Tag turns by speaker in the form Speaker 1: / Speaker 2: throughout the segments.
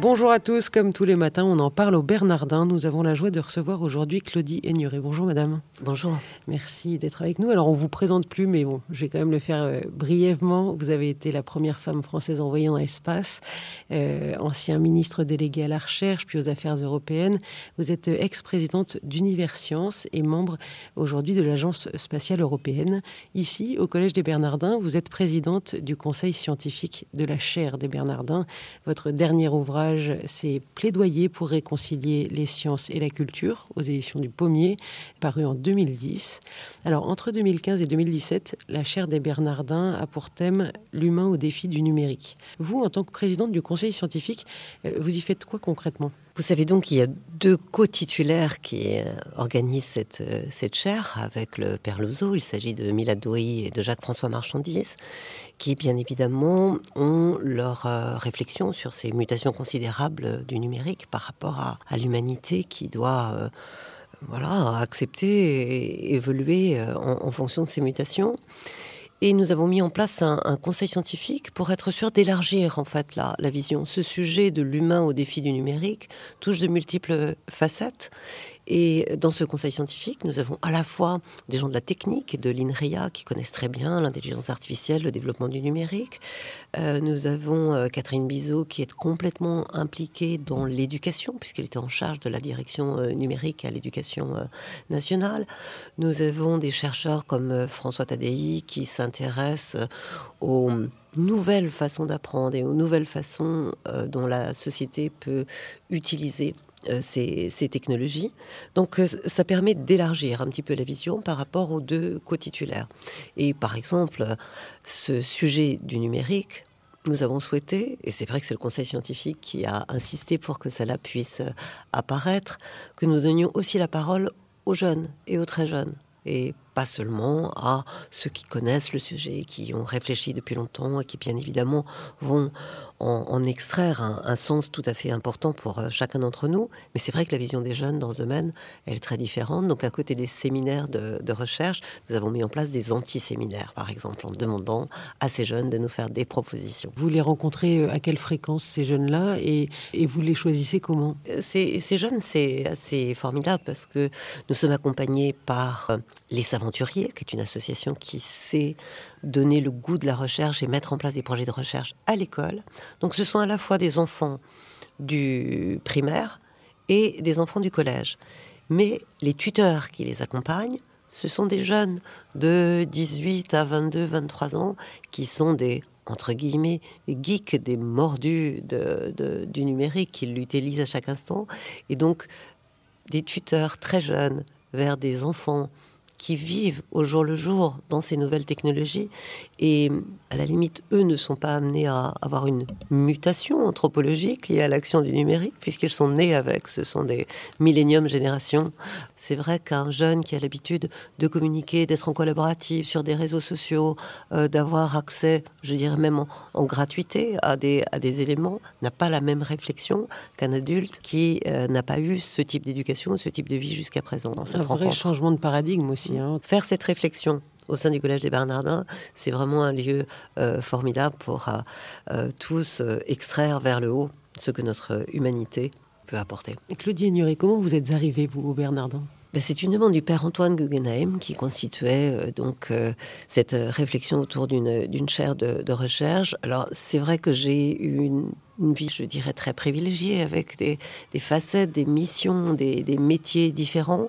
Speaker 1: Bonjour à tous, comme tous les matins, on en parle au Bernardin. Nous avons la joie de recevoir aujourd'hui Claudie Aigneret. Bonjour madame.
Speaker 2: Bonjour.
Speaker 1: Merci d'être avec nous. Alors on vous présente plus, mais bon, je vais quand même le faire euh, brièvement. Vous avez été la première femme française envoyée dans l'espace, euh, ancien ministre délégué à la recherche, puis aux affaires européennes. Vous êtes euh, ex-présidente d'Univers Sciences et membre aujourd'hui de l'Agence spatiale européenne. Ici, au Collège des Bernardins, vous êtes présidente du Conseil scientifique de la chaire des Bernardins. Votre dernier ouvrage c'est Plaidoyer pour réconcilier les sciences et la culture aux éditions du Pommier, paru en 2010. Alors, entre 2015 et 2017, la chaire des Bernardins a pour thème L'humain au défi du numérique. Vous, en tant que présidente du conseil scientifique, euh, vous y faites quoi concrètement?
Speaker 2: Vous savez donc qu'il y a deux co-titulaires qui euh, organisent cette, euh, cette chaire avec le Père Lozo. Il s'agit de Milad Douy et de Jacques-François Marchandise, qui bien évidemment ont leur euh, réflexion sur ces mutations considérables du numérique par rapport à, l'humanité qui doit voilà, accepter et évoluer en fonction de ces mutations. Et nous avons mis en place un, conseil scientifique pour être sûr d'élargir en fait la, la vision. Ce sujet de l'humain au défi du numérique touche de multiples facettes et dans ce conseil scientifique, nous avons à la fois des gens de la technique de l'INRIA qui connaissent très bien l'intelligence artificielle, le développement du numérique. Euh, nous avons euh, Catherine Bizot qui est complètement impliquée dans l'éducation puisqu'elle était en charge de la direction euh, numérique à l'éducation nationale. Nous avons des chercheurs comme François Tadei qui s'intéressent aux nouvelles façons d'apprendre et aux nouvelles façons dont la société peut utiliser euh, ces, technologies. Donc euh, ça permet d'élargir un petit peu la vision par rapport aux deux co-titulaires. Et par exemple, ce sujet du numérique, nous avons souhaité, et c'est vrai que c'est le Conseil scientifique qui a insisté pour que cela puisse apparaître, que nous donnions aussi la parole aux jeunes et aux très jeunes. Pas seulement à ceux qui connaissent le sujet, qui ont réfléchi depuis longtemps et qui bien évidemment vont en, extraire un, sens tout à fait important pour euh, chacun d'entre nous. Mais c'est vrai que la vision des jeunes dans ce domaine, elle est très différente. Donc à côté des séminaires de, recherche, nous avons mis en place des anti-séminaires, par exemple, en demandant à ces jeunes de nous faire des propositions.
Speaker 1: Vous les rencontrez euh, à quelle fréquence ces jeunes-là et, vous les choisissez comment?
Speaker 2: Euh, ces, ces jeunes, c'est assez formidable parce que nous sommes accompagnés par les savants qui est une association qui sait donner le goût de la recherche et mettre en place des projets de recherche à l'école. Donc ce sont à la fois des enfants du primaire et des enfants du collège. Mais les tuteurs qui les accompagnent, ce sont des jeunes de 18 à 22, 23 ans qui sont des entre guillemets, geeks, des mordus du numérique qui l'utilisent à chaque instant. Et donc, des tuteurs très jeunes vers des enfants qui vivent au jour le jour dans ces nouvelles technologies. Et à la limite, eux ne sont pas amenés à avoir une mutation anthropologique liée à l'action du numérique, puisqu'ils sont nés avec. Ce sont des milléniums générations. C'est vrai qu'un jeune qui a l'habitude de communiquer, d'être en collaborative sur des réseaux sociaux, euh, d'avoir accès, je dirais même en, gratuité, à des, à des éléments, n'a pas la même réflexion qu'un adulte qui euh, n'a pas eu ce type d'éducation, ce type de vie jusqu'à présent. Dans
Speaker 1: un vrai changement de paradigme aussi. Hein.
Speaker 2: Faire cette réflexion au sein du Collège des Bernardins, c'est vraiment un lieu euh, formidable pour euh, euh, tous extraire vers le haut ce que notre humanité peut apporter.
Speaker 1: Et Claudie Ignoré, comment vous êtes arrivée, vous, au Bernardin
Speaker 2: ben, c'est une demande du père Antoine Guggenheim qui constituait donc cette réflexion autour d'une chaire de, de, recherche. Alors c'est vrai que j'ai eu une une vie, je dirais, très privilégiée, avec des, facettes, des missions, des, métiers différents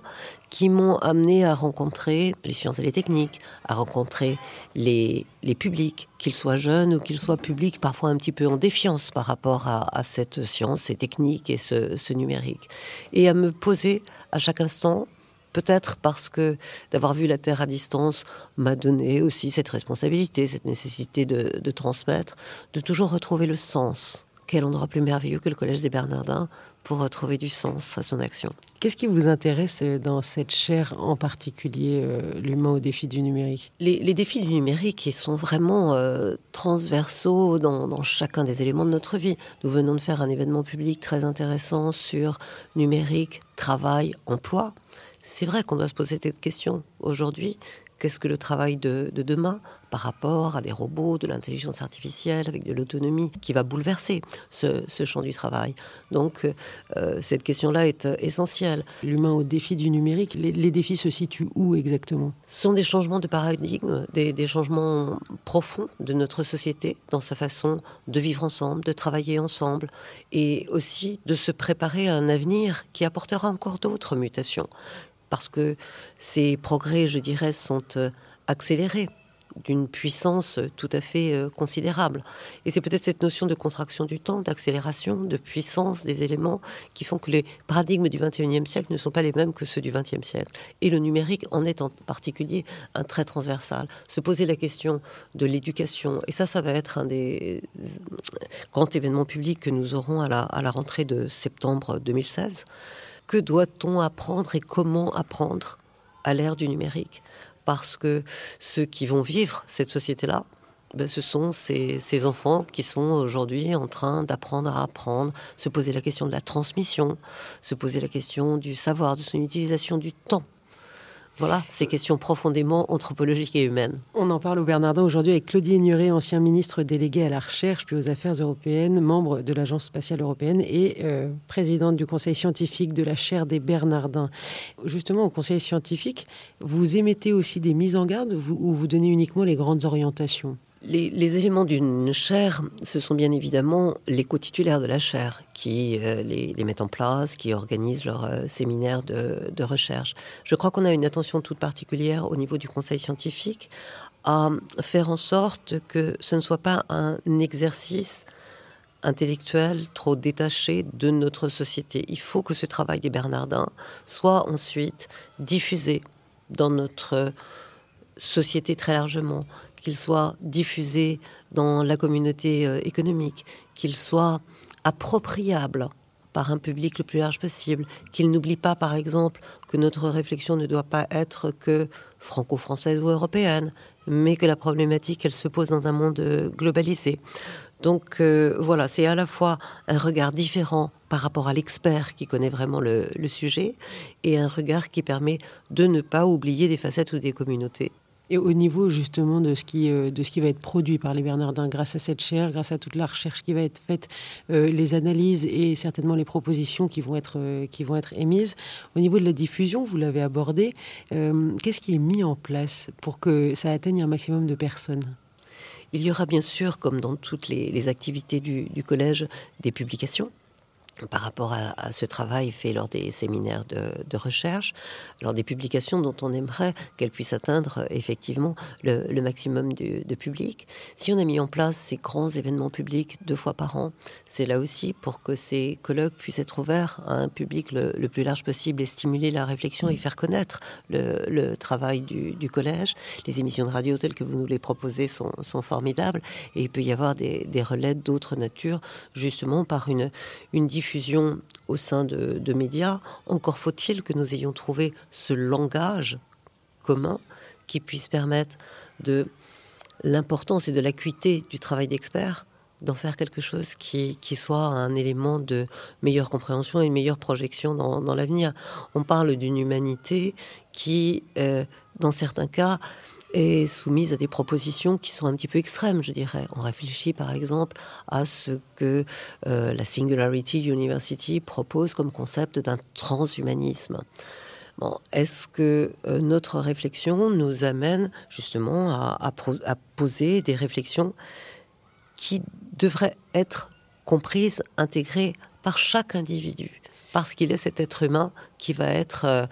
Speaker 2: qui m'ont amené à rencontrer les sciences et les techniques, à rencontrer les, publics, qu'ils soient jeunes ou qu'ils soient publics, parfois un petit peu en défiance par rapport à, cette science, ces techniques et ce, numérique. Et à me poser à chaque instant Peut-être parce que d'avoir vu la Terre à distance m'a donné aussi cette responsabilité, cette nécessité de, transmettre, de toujours retrouver le sens quel endroit plus merveilleux que le Collège des Bernardins pour retrouver du sens à son action.
Speaker 1: Qu'est-ce qui vous intéresse dans cette chaire en particulier, euh, l'humain au défi du numérique?
Speaker 2: Les, défis du numérique ils sont vraiment euh, transversaux dans, dans, chacun des éléments de notre vie. Nous venons de faire un événement public très intéressant sur numérique, travail, emploi. C'est vrai qu'on doit se poser cette question aujourd'hui. Qu'est-ce que le travail de, demain? Par rapport à des robots, de l'intelligence artificielle, avec de l'autonomie, qui va bouleverser ce, champ du travail. Donc, euh, cette question-là est euh, essentielle.
Speaker 1: L'humain au défi du numérique, les, défis se situent où exactement?
Speaker 2: Ce sont des changements de paradigme, des, des changements profonds de notre société dans sa façon de vivre ensemble, de travailler ensemble, et aussi de se préparer à un avenir qui apportera encore d'autres mutations. Parce que ces progrès, je dirais, sont euh, accélérés d'une puissance tout à fait euh, considérable. Et c'est peut-être cette notion de contraction du temps, d'accélération, de puissance des éléments qui font que les paradigmes du 21e siècle ne sont pas les mêmes que ceux du 20e siècle. Et le numérique en est en particulier un trait transversal. Se poser la question de l'éducation, et ça, ça va être un des grands événements publics que nous aurons à la, à la rentrée de septembre 2016 que doit-on apprendre et comment apprendre à l'ère du numérique? Parce que ceux qui vont vivre cette société-là, ben, ce sont ces, ces, enfants qui sont aujourd'hui en train d'apprendre à apprendre, se poser la question de la transmission, se poser la question du savoir, de son utilisation du temps voilà, ces questions profondément anthropologiques et humaines.
Speaker 1: On en parle au Bernardin aujourd'hui avec Claudie Ignoré, ancien ministre délégué à la recherche puis aux affaires européennes, membre de l'Agence spatiale européenne et euh, présidente du conseil scientifique de la chaire des Bernardins. Justement, au conseil scientifique, vous émettez aussi des mises en garde ou vous donnez uniquement les grandes orientations?
Speaker 2: Les, éléments d'une chaire, ce sont bien évidemment les co-titulaires de la chaire qui euh, les, mettent en place, qui organisent leurs euh, séminaires de, recherche. Je crois qu'on a une attention toute particulière au niveau du conseil scientifique à faire en sorte que ce ne soit pas un exercice intellectuel trop détaché de notre société. Il faut que ce travail des Bernardins soit ensuite diffusé dans notre société très largement, qu'il soit diffusé dans la communauté euh, économique, qu'il soit appropriable par un public le plus large possible, qu'il n'oublie pas par exemple que notre réflexion ne doit pas être que franco-française ou européenne, mais que la problématique elle se pose dans un monde globalisé. Donc euh, voilà, c'est à la fois un regard différent par rapport à l'expert qui connaît vraiment le, sujet et un regard qui permet de ne pas oublier des facettes ou des communautés.
Speaker 1: Et au niveau justement de ce qui, euh, de ce qui va être produit par les Bernardins, grâce à cette chaire, grâce à toute la recherche qui va être faite, euh, les analyses et certainement les propositions qui vont être, euh, qui vont être émises, au niveau de la diffusion, vous l'avez abordé, qu'est-ce qui est mis en place pour que ça atteigne un maximum de personnes?
Speaker 2: Il y aura bien sûr, comme dans toutes les, activités du collège, des publications par rapport à, ce travail fait lors des séminaires de, recherche, lors des publications dont on aimerait qu'elles puissent atteindre effectivement le, maximum de, public. Si on a mis en place ces grands événements publics deux fois par an, c'est là aussi pour que ces colloques puissent être ouverts à un public le, plus large possible et stimuler la réflexion et faire connaître le, travail du, collège. Les émissions de radio telles que vous nous les proposez sont, formidables et il peut y avoir des, relais d'autres natures justement par une diffusion au sein de, médias, encore faut-il que nous ayons trouvé ce langage commun qui puisse permettre de l'importance et de l'acuité du travail d'expert d'en faire quelque chose qui, soit un élément de meilleure compréhension et une meilleure projection dans, l'avenir. On parle d'une humanité qui, euh, dans certains cas, est soumise à des propositions qui sont un petit peu extrêmes, je dirais. On réfléchit par exemple à ce que euh, la Singularity University propose comme concept d'un transhumanisme. Bon, Est-ce que euh, notre réflexion nous amène justement à, poser des réflexions qui devraient être comprises, intégrées par chaque individu, parce qu'il est cet être humain qui va être euh,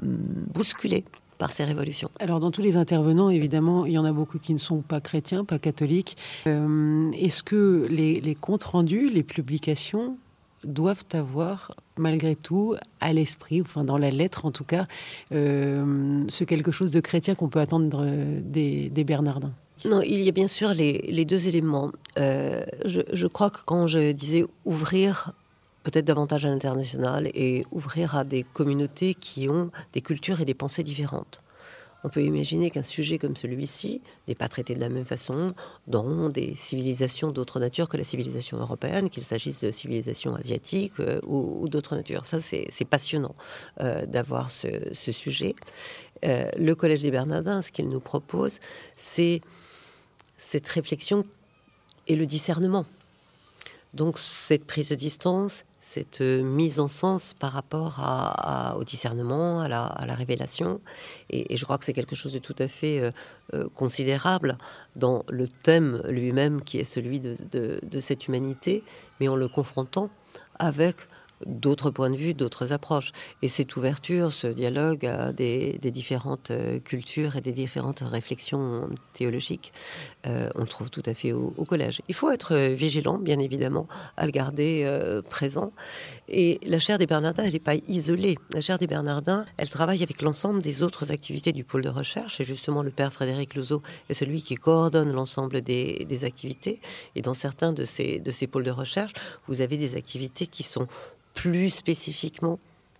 Speaker 2: bousculé par ces révolutions.
Speaker 1: Alors dans tous les intervenants, évidemment, il y en a beaucoup qui ne sont pas chrétiens, pas catholiques. Euh, est-ce que les, comptes rendus, les publications doivent avoir malgré tout à l'esprit, enfin dans la lettre en tout cas, euh, ce quelque chose de chrétien qu'on peut attendre des, Bernardins?
Speaker 2: Non, il y a bien sûr les, deux éléments. Euh, je, je, crois que quand je disais ouvrir peut-être davantage à l'international et ouvrir à des communautés qui ont des cultures et des pensées différentes. On peut imaginer qu'un sujet comme celui-ci n'est pas traité de la même façon dans des civilisations d'autres natures que la civilisation européenne, qu'il s'agisse de civilisations asiatiques euh, ou, d'autres natures. Ça, c'est passionnant euh, d'avoir ce, sujet. Euh, le Collège des Bernardins, ce qu'il nous propose, c'est cette réflexion et le discernement. Donc cette prise de distance, cette euh, mise en sens par rapport au discernement, à la, révélation. Et, je crois que c'est quelque chose de tout à fait euh, euh, considérable dans le thème lui-même qui est celui de, cette humanité, mais en le confrontant avec d'autres points de vue, d'autres approches. Et cette ouverture, ce dialogue à des, différentes euh, cultures et des différentes réflexions théologiques, euh, on le trouve tout à fait au, collège. Il faut être vigilant, bien évidemment, à le garder euh, présent. Et la chaire des Bernardins, elle n'est pas isolée. La chaire des Bernardins, elle travaille avec l'ensemble des autres activités du pôle de recherche. Et justement, le père Frédéric Louzeau est celui qui coordonne l'ensemble des, des, activités. Et dans certains de ces, de ces pôles de recherche, vous avez des activités qui sont plus spécifiquement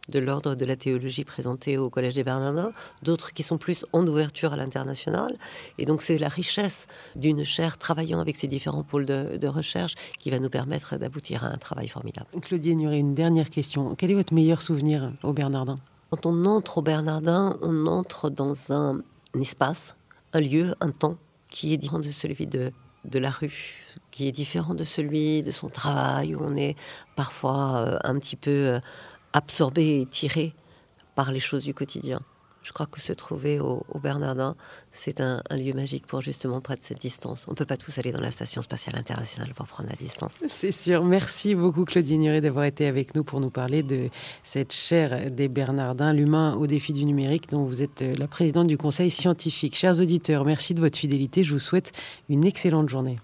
Speaker 2: de l'ordre de la théologie présentée au Collège des Bernardins, d'autres qui sont plus en ouverture à l'international. Et donc c'est la richesse d'une chaire travaillant avec ces différents pôles de, recherche qui va nous permettre d'aboutir à un travail formidable.
Speaker 1: Claudie aurait une dernière question. Quel est votre meilleur souvenir au Bernardin?
Speaker 2: Quand on entre au Bernardin, on entre dans un, espace, un lieu, un temps qui est différent de celui de, de la rue, qui est différent de celui de son travail, où on est parfois euh, un petit peu euh, absorbé et tiré par les choses du quotidien. Je crois que se trouver au, Bernardin, c'est un, lieu magique pour justement prendre cette distance. On ne peut pas tous aller dans la Station spatiale internationale pour prendre la distance.
Speaker 1: C'est sûr. Merci beaucoup Claudine Nuret d'avoir été avec nous pour nous parler de cette chaire des Bernardins, l'humain au défi du numérique, dont vous êtes euh, la présidente du conseil scientifique. Chers auditeurs, merci de votre fidélité. Je vous souhaite une excellente journée.